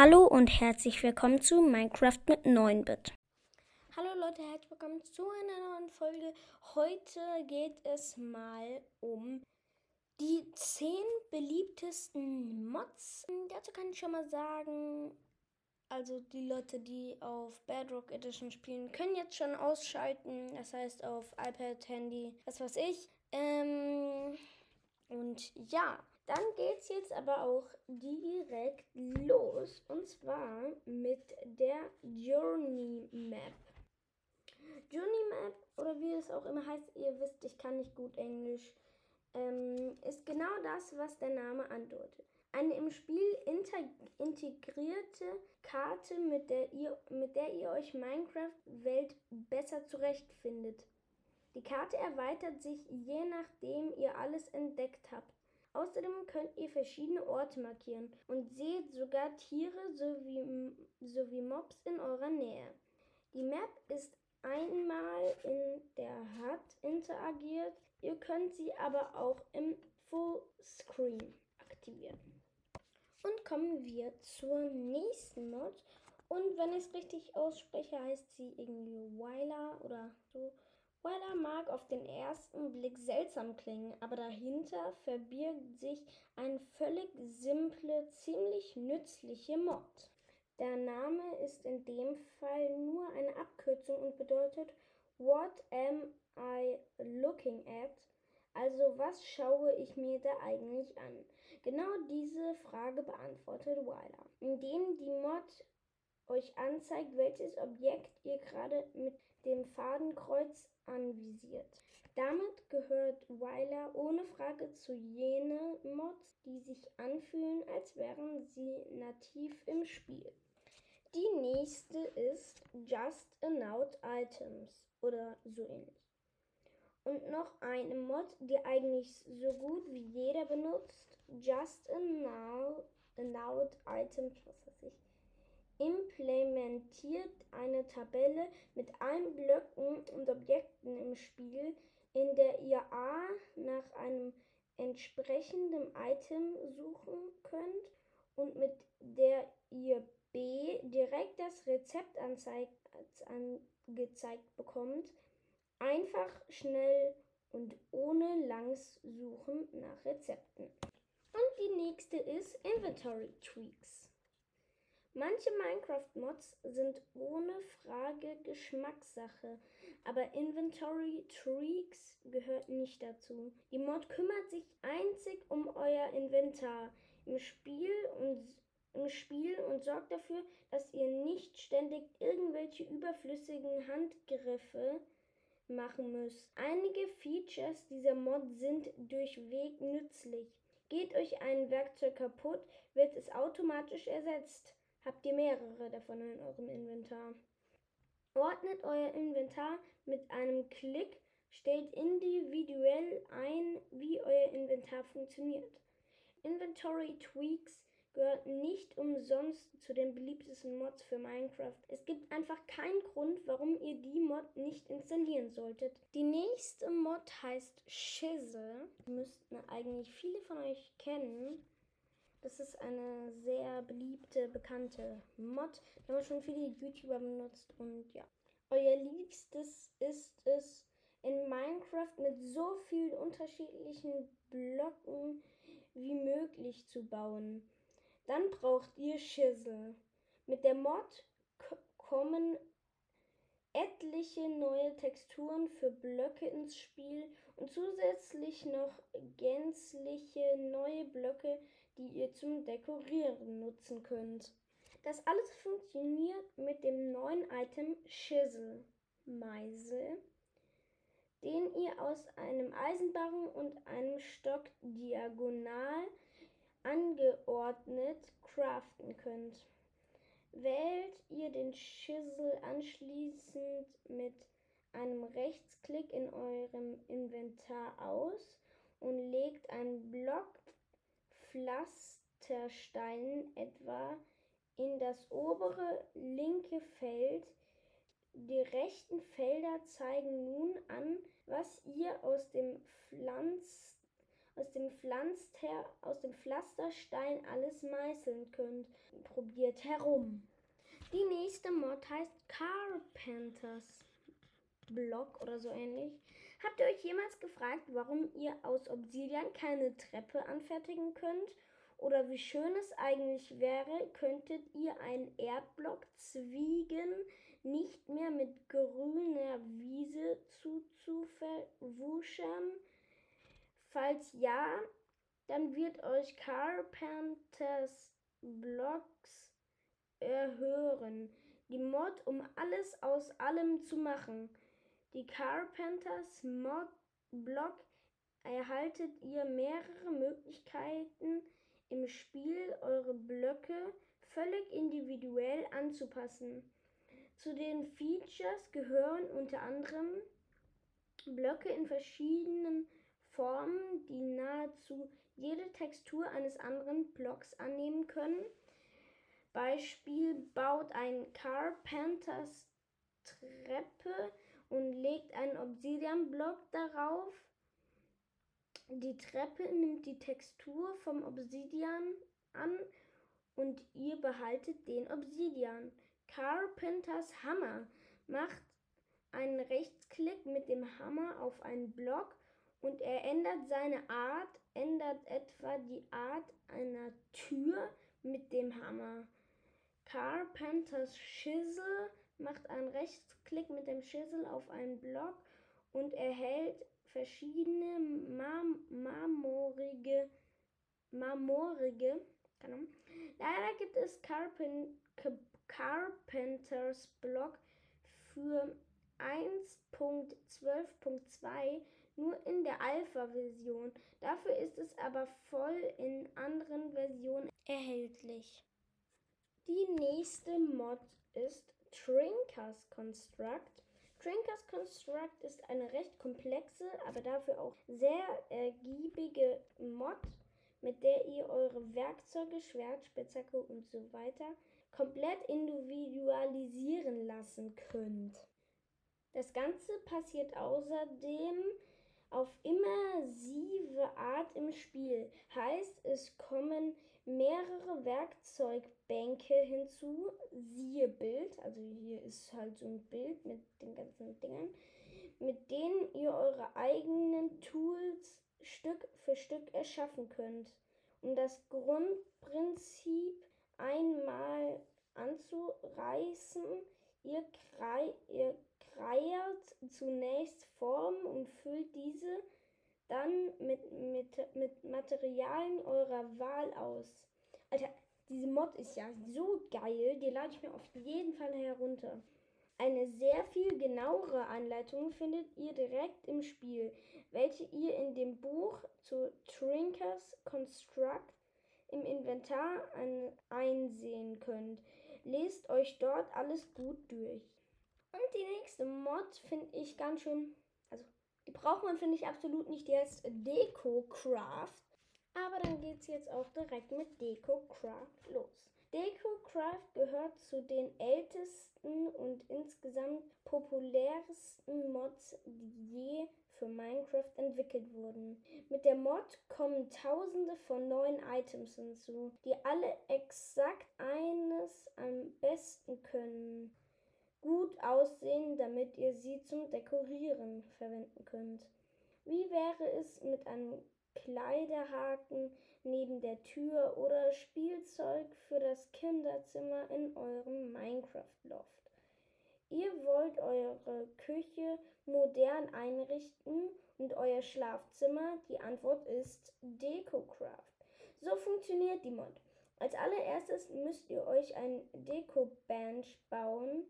Hallo und herzlich willkommen zu Minecraft mit 9-Bit. Hallo Leute, herzlich willkommen zu einer neuen Folge. Heute geht es mal um die 10 beliebtesten Mods. Dazu kann ich schon mal sagen, also die Leute, die auf Bedrock Edition spielen, können jetzt schon ausschalten. Das heißt auf iPad, Handy, was weiß ich. Ähm, und ja, dann geht's jetzt aber auch direkt los. Und zwar mit der Journey Map. Journey Map, oder wie es auch immer heißt, ihr wisst, ich kann nicht gut Englisch, ähm, ist genau das, was der Name andeutet. Eine im Spiel integrierte Karte, mit der ihr, mit der ihr euch Minecraft-Welt besser zurechtfindet. Die Karte erweitert sich je nachdem ihr alles entdeckt habt. Außerdem könnt ihr verschiedene Orte markieren und seht sogar Tiere sowie, sowie Mobs in eurer Nähe. Die Map ist einmal in der HUD interagiert, ihr könnt sie aber auch im Fullscreen aktivieren. Und kommen wir zur nächsten Mod. Und wenn ich es richtig ausspreche, heißt sie irgendwie Weiler oder so. Weller mag auf den ersten Blick seltsam klingen, aber dahinter verbirgt sich eine völlig simple, ziemlich nützliche Mod. Der Name ist in dem Fall nur eine Abkürzung und bedeutet What am I looking at? Also was schaue ich mir da eigentlich an? Genau diese Frage beantwortet Weiler, indem die Mod euch anzeigt, welches Objekt ihr gerade mit dem Fadenkreuz anvisiert. Damit gehört Weiler ohne Frage zu jenen Mods, die sich anfühlen, als wären sie nativ im Spiel. Die nächste ist Just Announce Items oder so ähnlich. Und noch eine Mod, die eigentlich so gut wie jeder benutzt, Just Announce Items, was weiß ich implementiert eine Tabelle mit allen Blöcken und Objekten im Spiel, in der ihr A nach einem entsprechenden Item suchen könnt und mit der ihr B direkt das Rezept angezeigt bekommt. Einfach, schnell und ohne langes Suchen nach Rezepten. Und die nächste ist Inventory Tweaks. Manche Minecraft-Mods sind ohne Frage Geschmackssache, aber Inventory Tweaks gehört nicht dazu. Die Mod kümmert sich einzig um euer Inventar im Spiel und im Spiel und sorgt dafür, dass ihr nicht ständig irgendwelche überflüssigen Handgriffe machen müsst. Einige Features dieser Mod sind durchweg nützlich. Geht euch ein Werkzeug kaputt, wird es automatisch ersetzt habt ihr mehrere davon in eurem Inventar. Ordnet euer Inventar mit einem Klick, stellt individuell ein, wie euer Inventar funktioniert. Inventory Tweaks gehört nicht umsonst zu den beliebtesten Mods für Minecraft. Es gibt einfach keinen Grund, warum ihr die Mod nicht installieren solltet. Die nächste Mod heißt Shizzle. Müssten eigentlich viele von euch kennen. Das ist eine sehr beliebte, bekannte Mod. Die haben schon viele YouTuber benutzt und ja. Euer Liebstes ist es, in Minecraft mit so vielen unterschiedlichen Blöcken wie möglich zu bauen. Dann braucht ihr Schissel. Mit der Mod kommen etliche neue Texturen für Blöcke ins Spiel und zusätzlich noch gänzliche neue Blöcke, die ihr zum Dekorieren nutzen könnt. Das alles funktioniert mit dem neuen Item Schissel, Meisel, den ihr aus einem Eisenbarren und einem Stock diagonal angeordnet craften könnt. Wählt ihr den Schissel anschließend mit einem Rechtsklick in eurem Inventar aus und legt einen Block Pflastersteinen etwa in das obere linke Feld. Die rechten Felder zeigen nun an, was ihr aus dem Pflanz aus dem, Pflanster, aus dem Pflasterstein alles meißeln könnt. Probiert herum. Die nächste Mod heißt Carpenters Block oder so ähnlich. Habt ihr euch jemals gefragt, warum ihr aus Obsidian keine Treppe anfertigen könnt? Oder wie schön es eigentlich wäre, könntet ihr einen Erdblock zwiegen, nicht mehr mit grüner Wiese zuzuverwuschern? Falls ja, dann wird euch Carpenters Blocks erhören. Die Mod, um alles aus allem zu machen. Die Carpenters Mod Block erhaltet ihr mehrere Möglichkeiten im Spiel, eure Blöcke völlig individuell anzupassen. Zu den Features gehören unter anderem Blöcke in verschiedenen Formen, die nahezu jede Textur eines anderen Blocks annehmen können. Beispiel baut ein Carpenters Treppe und legt einen Obsidian-Block darauf. Die Treppe nimmt die Textur vom Obsidian an und ihr behaltet den Obsidian. Carpenters Hammer macht einen Rechtsklick mit dem Hammer auf einen Block und er ändert seine Art, ändert etwa die Art einer Tür mit dem Hammer. Carpenters Chisel macht einen Rechtsklick mit dem Chisel auf einen Block und erhält verschiedene marm marmorige, marmorige Leider gibt es Carpen Carpenters Block für 1.12.2 nur in der Alpha-Version. Dafür ist es aber voll in anderen Versionen erhältlich. Die nächste Mod ist Trinkers Construct. Trinkers Construct ist eine recht komplexe, aber dafür auch sehr ergiebige Mod, mit der ihr eure Werkzeuge, Schwert, Spitzhacke und so weiter komplett individualisieren lassen könnt. Das Ganze passiert außerdem auf immersive Art im Spiel. Heißt, es kommen mehrere Werkzeugbänke hinzu, siehe Bild, also hier ist halt so ein Bild mit den ganzen Dingern, mit denen ihr eure eigenen Tools Stück für Stück erschaffen könnt. Um das Grundprinzip einmal anzureißen, ihr, krei ihr kreiert zunächst Formen und füllt diese dann mit, mit, mit Materialien eurer Wahl aus. Alter, diese Mod ist ja so geil, die lade ich mir auf jeden Fall herunter. Eine sehr viel genauere Anleitung findet ihr direkt im Spiel, welche ihr in dem Buch zu Trinkers Construct im Inventar einsehen könnt. Lest euch dort alles gut durch. Und die nächste Mod finde ich ganz schön, also die braucht man finde ich absolut nicht, die heißt Deco Craft. Aber dann geht es jetzt auch direkt mit Deco Craft los. DecoCraft gehört zu den ältesten und insgesamt populärsten Mods, die je für Minecraft entwickelt wurden. Mit der Mod kommen tausende von neuen Items hinzu, die alle exakt eines am besten können. Gut aussehen, damit ihr sie zum Dekorieren verwenden könnt. Wie wäre es mit einem Kleiderhaken neben der Tür oder Spielzeug für das Kinderzimmer in eurem Minecraft-Loft. Ihr wollt eure Küche modern einrichten und euer Schlafzimmer? Die Antwort ist DecoCraft. So funktioniert die Mod. Als allererstes müsst ihr euch ein Deko-Bench bauen.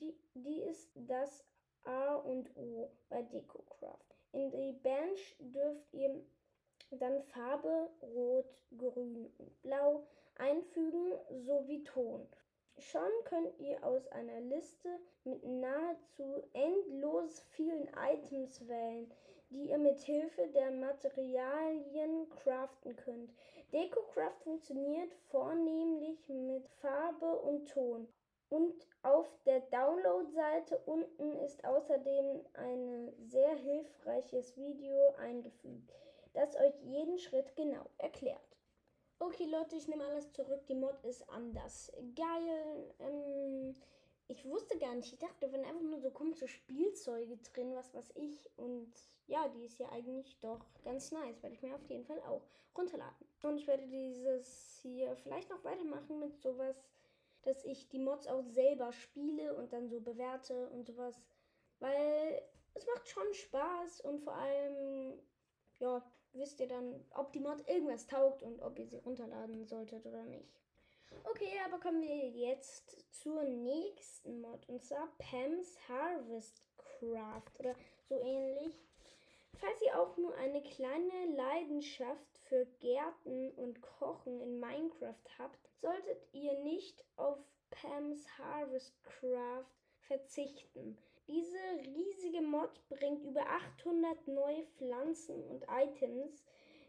Die, die ist das A und O bei DecoCraft. In die Bench dürft ihr dann Farbe Rot, Grün und Blau einfügen sowie Ton. Schon könnt ihr aus einer Liste mit nahezu endlos vielen Items wählen, die ihr mit Hilfe der Materialien craften könnt. DecoCraft funktioniert vornehmlich mit Farbe und Ton. Und auf der Download-Seite unten ist außerdem ein sehr hilfreiches Video eingefügt das euch jeden Schritt genau erklärt. Okay Leute, ich nehme alles zurück. Die Mod ist anders. Geil. Ähm, ich wusste gar nicht. Ich dachte, da waren einfach nur so komische Spielzeuge drin, was weiß ich. Und ja, die ist ja eigentlich doch ganz nice. Werde ich mir auf jeden Fall auch runterladen. Und ich werde dieses hier vielleicht noch weitermachen mit sowas, dass ich die Mods auch selber spiele und dann so bewerte und sowas. Weil es macht schon Spaß und vor allem, ja, wisst ihr dann, ob die Mod irgendwas taugt und ob ihr sie runterladen solltet oder nicht. Okay, aber kommen wir jetzt zur nächsten Mod und zwar Pam's Harvest Craft oder so ähnlich. Falls ihr auch nur eine kleine Leidenschaft für Gärten und Kochen in Minecraft habt, solltet ihr nicht auf Pam's Harvest Craft verzichten. Diese riesige Mod bringt über 800 neue Pflanzen und Items,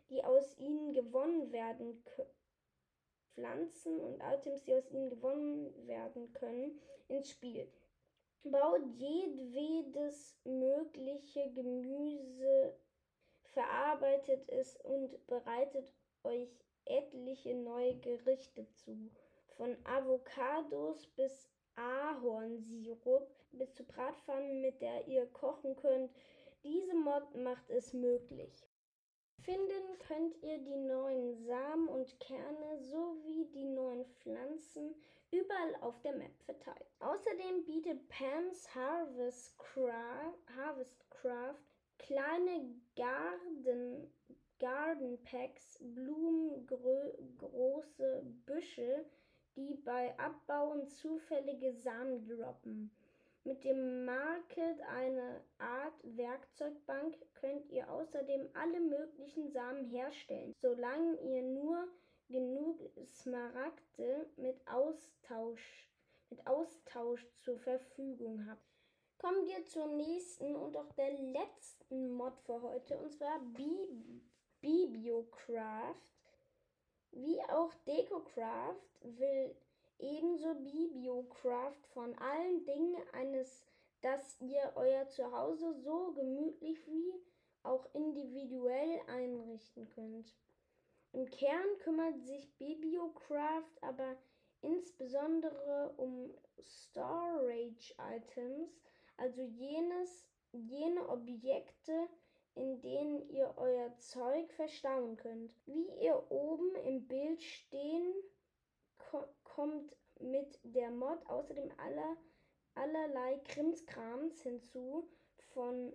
die aus ihnen gewonnen werden können. Pflanzen und Items, die aus ihnen gewonnen werden können, ins Spiel. Baut jedwedes mögliche Gemüse, verarbeitet es und bereitet euch etliche neue Gerichte zu. Von Avocados bis Ahornsirup bis zu Bratpfannen, mit der ihr kochen könnt. Diese Mod macht es möglich. Finden könnt ihr die neuen Samen und Kerne sowie die neuen Pflanzen überall auf der Map verteilt. Außerdem bietet Pam's Harvest Craft, Harvest Craft kleine Garden, Garden Packs, Blumen, große Büsche, die bei Abbauen zufällige Samen droppen. Mit dem Market, eine Art Werkzeugbank, könnt ihr außerdem alle möglichen Samen herstellen, solange ihr nur genug Smaragde mit Austausch, mit Austausch zur Verfügung habt. Kommen wir zur nächsten und auch der letzten Mod für heute, und zwar Bibiocraft. Wie auch DecoCraft will ebenso Bibiocraft von allen Dingen eines, dass ihr euer Zuhause so gemütlich wie auch individuell einrichten könnt. Im Kern kümmert sich Bibiocraft aber insbesondere um Storage Items, also jenes, jene Objekte, in denen ihr euer Zeug verstauen könnt. Wie ihr oben im Bild stehen, ko kommt mit der Mod außerdem aller, allerlei Krimskrams hinzu, von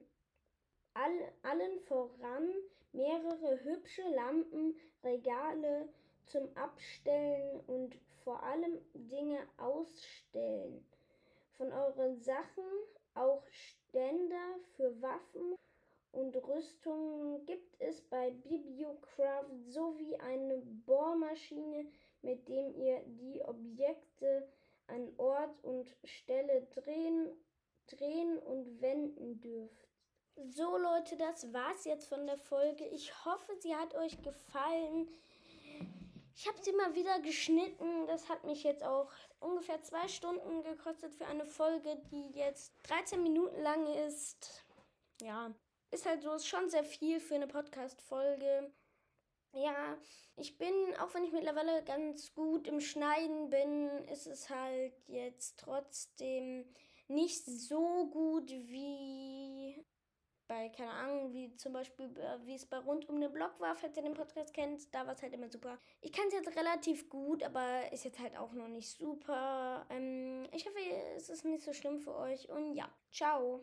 all, allen voran mehrere hübsche Lampen, Regale zum Abstellen und vor allem Dinge ausstellen. Von euren Sachen auch Ständer für Waffen und Rüstungen gibt es bei Bibliocraft sowie eine Bohrmaschine, mit dem ihr die Objekte an Ort und Stelle drehen, drehen und wenden dürft. So Leute, das war's jetzt von der Folge. Ich hoffe, sie hat euch gefallen. Ich habe sie mal wieder geschnitten. Das hat mich jetzt auch ungefähr zwei Stunden gekostet für eine Folge, die jetzt 13 Minuten lang ist. Ja, ist halt so, ist schon sehr viel für eine Podcast-Folge. Ja, ich bin, auch wenn ich mittlerweile ganz gut im Schneiden bin, ist es halt jetzt trotzdem nicht so gut wie bei, keine Ahnung, wie zum Beispiel, äh, wie es bei Rund um den Block war, falls ihr den Podcast kennt, da war es halt immer super. Ich kann es jetzt relativ gut, aber ist jetzt halt auch noch nicht super. Ähm, ich hoffe, es ist nicht so schlimm für euch und ja, ciao.